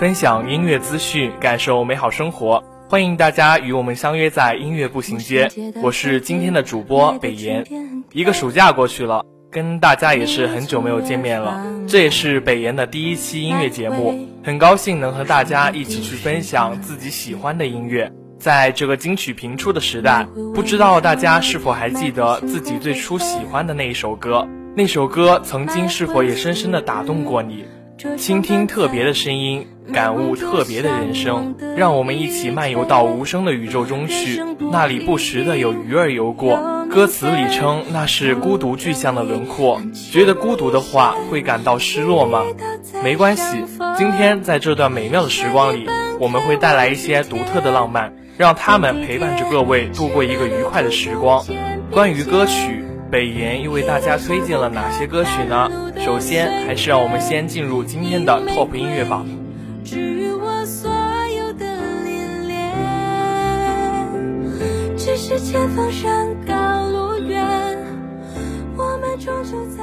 分享音乐资讯，感受美好生活。欢迎大家与我们相约在音乐步行街。我是今天的主播北岩。一个暑假过去了，跟大家也是很久没有见面了。这也是北岩的第一期音乐节目，很高兴能和大家一起去分享自己喜欢的音乐。在这个金曲频出的时代，不知道大家是否还记得自己最初喜欢的那一首歌？那首歌曾经是否也深深的打动过你？倾听特别的声音，感悟特别的人生，让我们一起漫游到无声的宇宙中去。那里不时的有鱼儿游过，歌词里称那是孤独具象的轮廓。觉得孤独的话，会感到失落吗？没关系，今天在这段美妙的时光里，我们会带来一些独特的浪漫，让他们陪伴着各位度过一个愉快的时光。关于歌曲。北岩又为大家推荐了哪些歌曲呢？首先，还是让我们先进入今天的 TOP 音乐榜。只是前方山高路远，我们终究在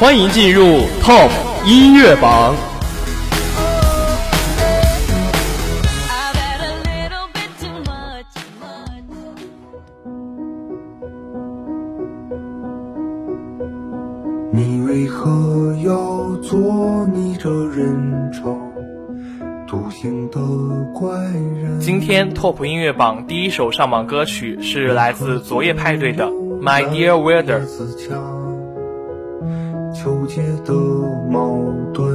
欢迎进入 TOP 音乐榜。你为何要做你这人潮独行的怪人？今天 TOP 音乐榜第一首上榜歌曲是来自昨夜派对的《My Dear Wilder》。纠结的矛盾，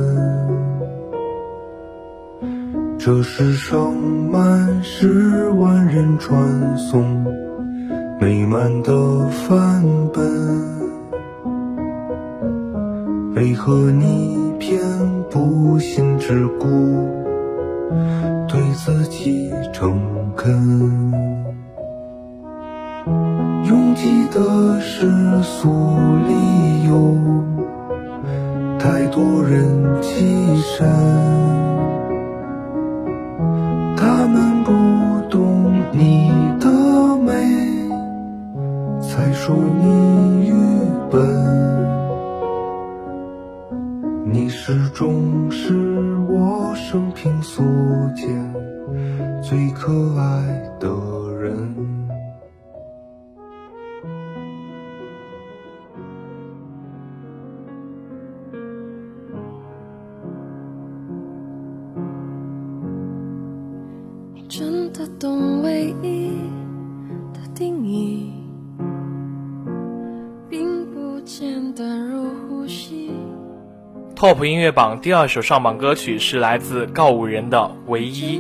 这世上满是万人传颂美满的范本，为何你偏不信只顾，对自己诚恳？拥挤的世俗里有。太多人跻身，他们不懂你的美，才说你愚笨。你始终是我生平所见最可爱的人。Top 音乐榜第二首上榜歌曲是来自告五人的《唯一》。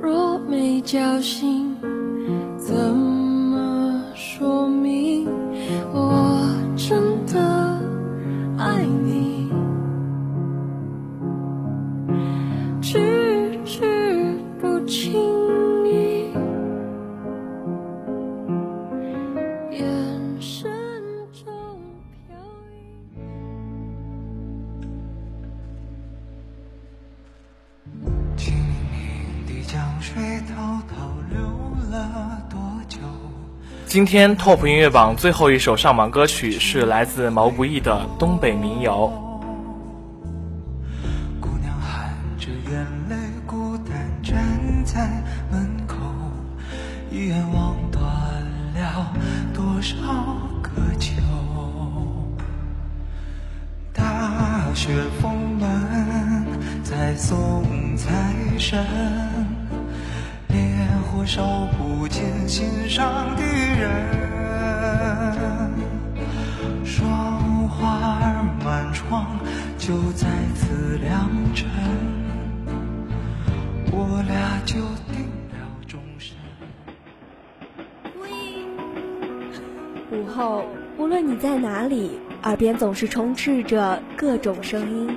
若没叫醒。今天 TOP 音乐榜最后一首上榜歌曲是来自毛不易的《东北民谣》。姑娘含着眼泪，孤单站在门口，一眼望断了多少个秋。大雪封门，在送财神。多少不尽心上的人，霜花满窗，就在此良辰，我俩就定了终身。午后，无论你在哪里，耳边总是充斥着各种声音。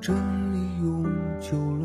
真理永久了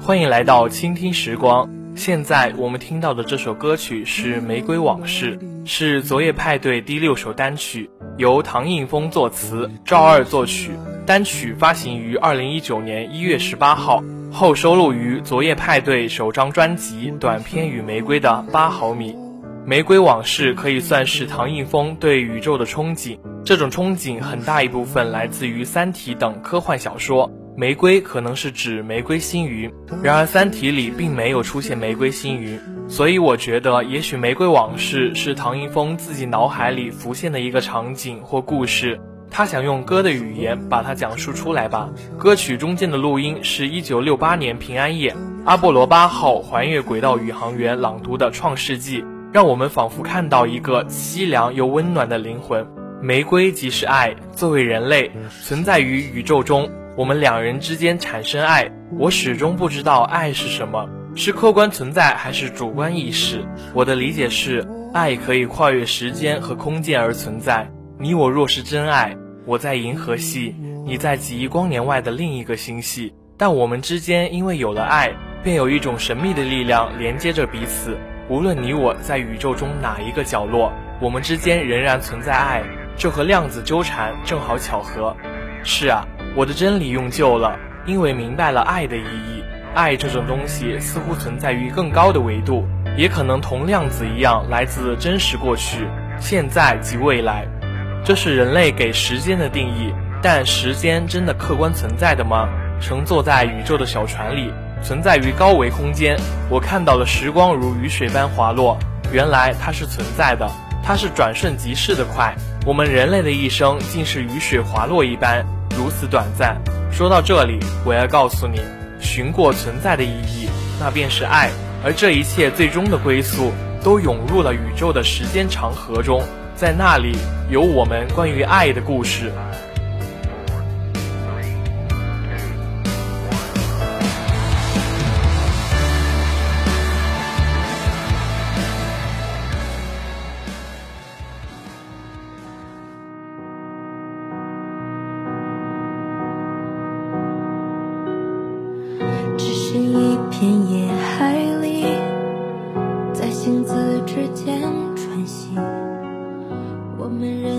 欢迎来到倾听时光。现在我们听到的这首歌曲是《玫瑰往事》，是昨夜派对第六首单曲，由唐映枫作词，赵二作曲。单曲发行于二零一九年一月十八号，后收录于昨夜派对首张专辑《短片与玫瑰》的八毫米。《玫瑰往事》可以算是唐映枫对宇宙的憧憬。这种憧憬很大一部分来自于《三体》等科幻小说，玫瑰可能是指玫瑰星云。然而，《三体》里并没有出现玫瑰星云，所以我觉得，也许《玫瑰往事》是唐映枫自己脑海里浮现的一个场景或故事，他想用歌的语言把它讲述出来吧。歌曲中间的录音是一九六八年平安夜，阿波罗八号环月轨道宇航员朗读的《创世纪》，让我们仿佛看到一个凄凉又温暖的灵魂。玫瑰即是爱，作为人类存在于宇宙中，我们两人之间产生爱，我始终不知道爱是什么，是客观存在还是主观意识。我的理解是，爱可以跨越时间和空间而存在。你我若是真爱，我在银河系，你在几亿光年外的另一个星系，但我们之间因为有了爱，便有一种神秘的力量连接着彼此。无论你我在宇宙中哪一个角落，我们之间仍然存在爱。这和量子纠缠正好巧合。是啊，我的真理用旧了，因为明白了爱的意义。爱这种东西似乎存在于更高的维度，也可能同量子一样来自真实过去、现在及未来。这是人类给时间的定义，但时间真的客观存在的吗？乘坐在宇宙的小船里，存在于高维空间。我看到了时光如雨水般滑落，原来它是存在的，它是转瞬即逝的快。我们人类的一生竟是雨水滑落一般，如此短暂。说到这里，我要告诉你，寻过存在的意义，那便是爱。而这一切最终的归宿，都涌入了宇宙的时间长河中，在那里有我们关于爱的故事。进一片野海里在星子之间喘息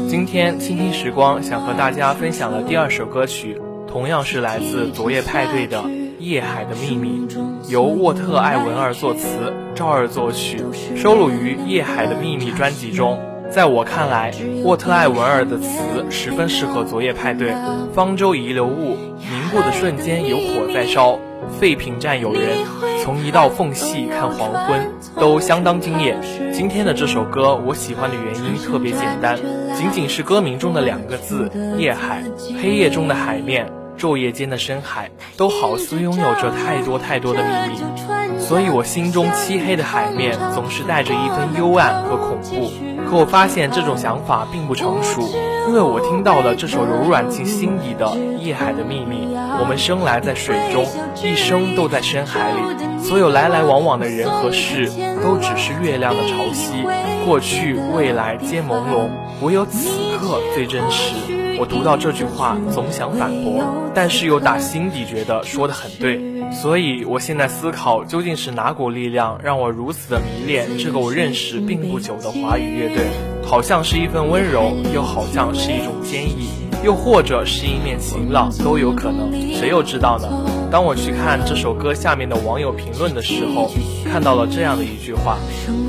今天倾听时光想和大家分享的第二首歌曲，同样是来自昨夜派对的《夜海的秘密》，由沃特·艾文尔作词，赵二作曲，收录于《夜海的秘密》专辑中。在我看来，沃特·艾文尔的词十分适合昨夜派对。方舟遗留物，凝固的瞬间有火在烧，废品站有人，从一道缝隙看黄昏，都相当惊艳。今天的这首歌，我喜欢的原因特别简单，仅仅是歌名中的两个字“夜海”。黑夜中的海面，昼夜间的深海，都好似拥有着太多太多的秘密，所以我心中漆黑的海面总是带着一分幽暗和恐怖。我发现这种想法并不成熟，因为我听到了这首柔软进心底的《夜海的秘密》。我们生来在水中，一生都在深海里，所有来来往往的人和事，都只是月亮的潮汐。过去、未来皆朦胧，唯有此刻最真实。我读到这句话，总想反驳，但是又打心底觉得说的很对。所以，我现在思考，究竟是哪股力量让我如此的迷恋这个我认识并不久的华语乐队？好像是一份温柔，又好像是一种坚毅，又或者是一面晴朗，都有可能，谁又知道呢？当我去看这首歌下面的网友评论的时候，看到了这样的一句话：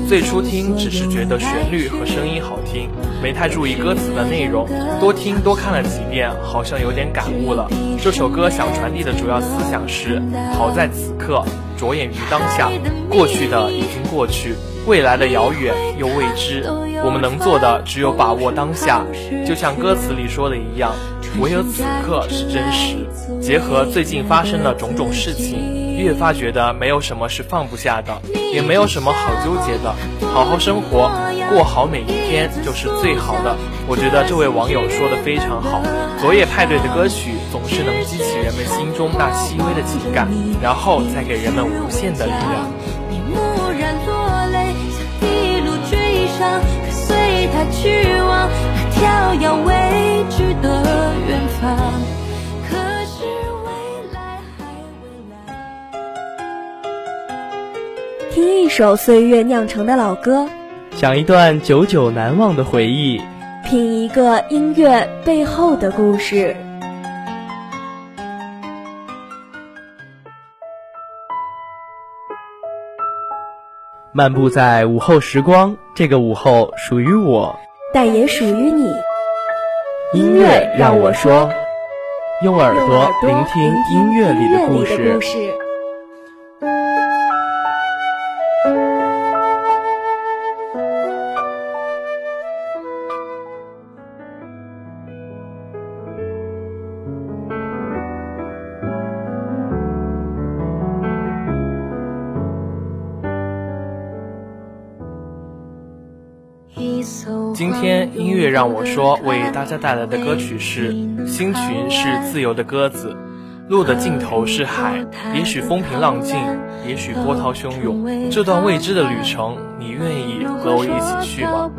最初听只是觉得旋律和声音好听，没太注意歌词的内容，多听多看了几遍，好像有点感悟了。这首歌想传递的主要思想是：好在此刻，着眼于当下，过去的已经过去。未来的遥远又未知，我们能做的只有把握当下，就像歌词里说的一样，唯有此刻是真实。结合最近发生的种种事情，越发觉得没有什么是放不下的，也没有什么好纠结的。好好生活，过好每一天就是最好的。我觉得这位网友说的非常好。昨夜派对的歌曲总是能激起人们心中那细微的情感，然后再给人们无限的力量。跟随他去往那条要未知的远方。可是未来还未来。听一首岁月酿成的老歌，想一段久久难忘的回忆，品一个音乐背后的故事。漫步在午后时光，这个午后属于我，但也属于你。音乐让我说，用耳朵聆听音乐里的故事。今天音乐让我说，为大家带来的歌曲是《星群是自由的鸽子》。路的尽头是海，也许风平浪静，也许波涛汹涌。这段未知的旅程，你愿意和我一起去吗？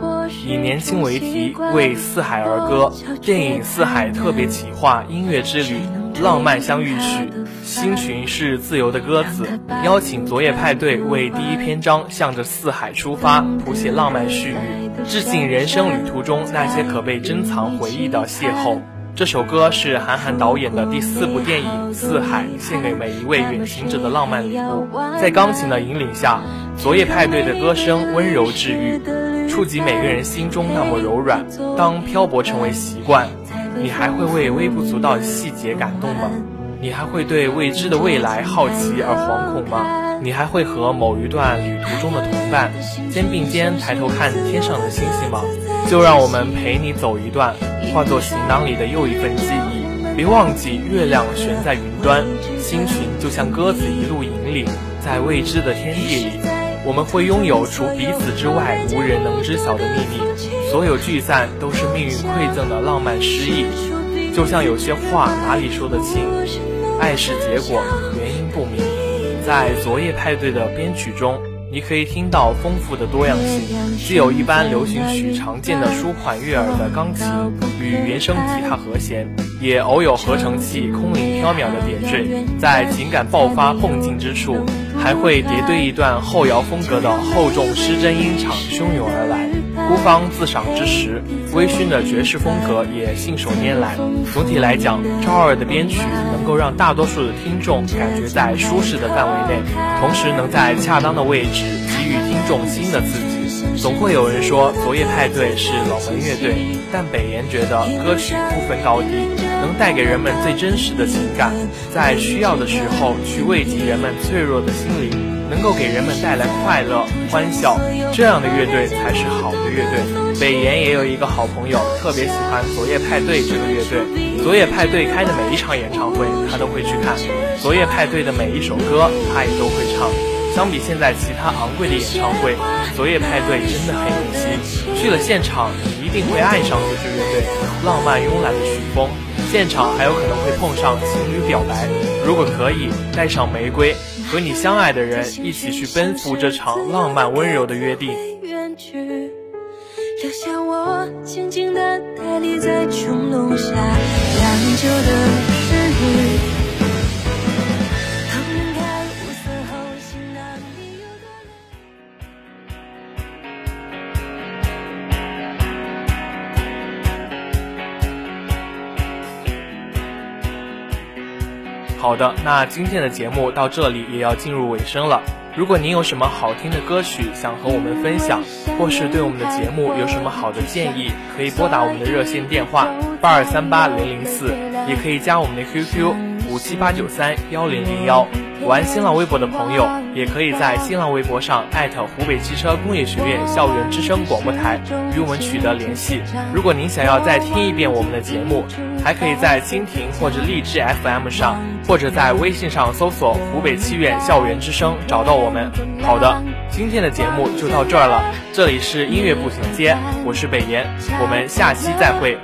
以年轻为题，为四海而歌。电影《四海》特别企划音乐之旅，浪漫相遇曲。星群是自由的鸽子，邀请昨夜派对为第一篇章向着四海出发，谱写浪漫序语，致敬人生旅途中那些可被珍藏回忆的邂逅。这首歌是韩寒导演的第四部电影《四海》，献给每一位远行者的浪漫礼物。在钢琴的引领下，昨夜派对的歌声温柔治愈，触及每个人心中那么柔软。当漂泊成为习惯，你还会为微不足道的细节感动吗？你还会对未知的未来好奇而惶恐吗？你还会和某一段旅途中的同伴肩并肩抬头看天上的星星吗？就让我们陪你走一段。化作行囊里的又一份记忆，别忘记月亮悬在云端，星群就像鸽子一路引领，在未知的天地里，我们会拥有除彼此之外无人能知晓的秘密。所有聚散都是命运馈赠的浪漫诗意，就像有些话哪里说得清，爱是结果，原因不明。在昨夜派对的编曲中。你可以听到丰富的多样性，既有一般流行曲常见的舒缓悦耳的钢琴与原声吉他和弦，也偶有合成器空灵飘渺的点缀。在情感爆发迸尽之处，还会叠堆一段后摇风格的厚重失真音场汹涌而来。孤芳自赏之时，微醺的爵士风格也信手拈来。总体来讲，超二的编曲能够让大多数的听众感觉在舒适的范围内，同时能在恰当的位置给予听众新的刺激。总会有人说昨夜派对是冷门乐队，但北岩觉得歌曲不分高低，能带给人们最真实的情感，在需要的时候去慰藉人们脆弱的心灵，能够给人们带来快乐欢笑，这样的乐队才是好的乐队。北岩也有一个好朋友，特别喜欢昨夜派对这个乐队，昨夜派对开的每一场演唱会他都会去看，昨夜派对的每一首歌他也都会唱。相比现在其他昂贵的演唱会，昨夜派对真的很用心。去了现场，你一定会爱上这支乐队。浪漫慵懒的曲风，现场还有可能会碰上情侣表白。如果可以，带上玫瑰，和你相爱的人一起去奔赴这场浪漫温柔的约定。留下我静静的呆立在穹窿下，亮久的日语。好的，那今天的节目到这里也要进入尾声了。如果您有什么好听的歌曲想和我们分享，或是对我们的节目有什么好的建议，可以拨打我们的热线电话八二三八零零四，也可以加我们的 QQ 五七八九三幺零零幺。玩新浪微博的朋友，也可以在新浪微博上艾特湖北汽车工业学院校园之声广播台与我们取得联系。如果您想要再听一遍我们的节目，还可以在蜻蜓或者荔枝 FM 上，或者在微信上搜索“湖北汽院校园之声”找到我们。好的，今天的节目就到这儿了。这里是音乐步行街，我是北岩，我们下期再会。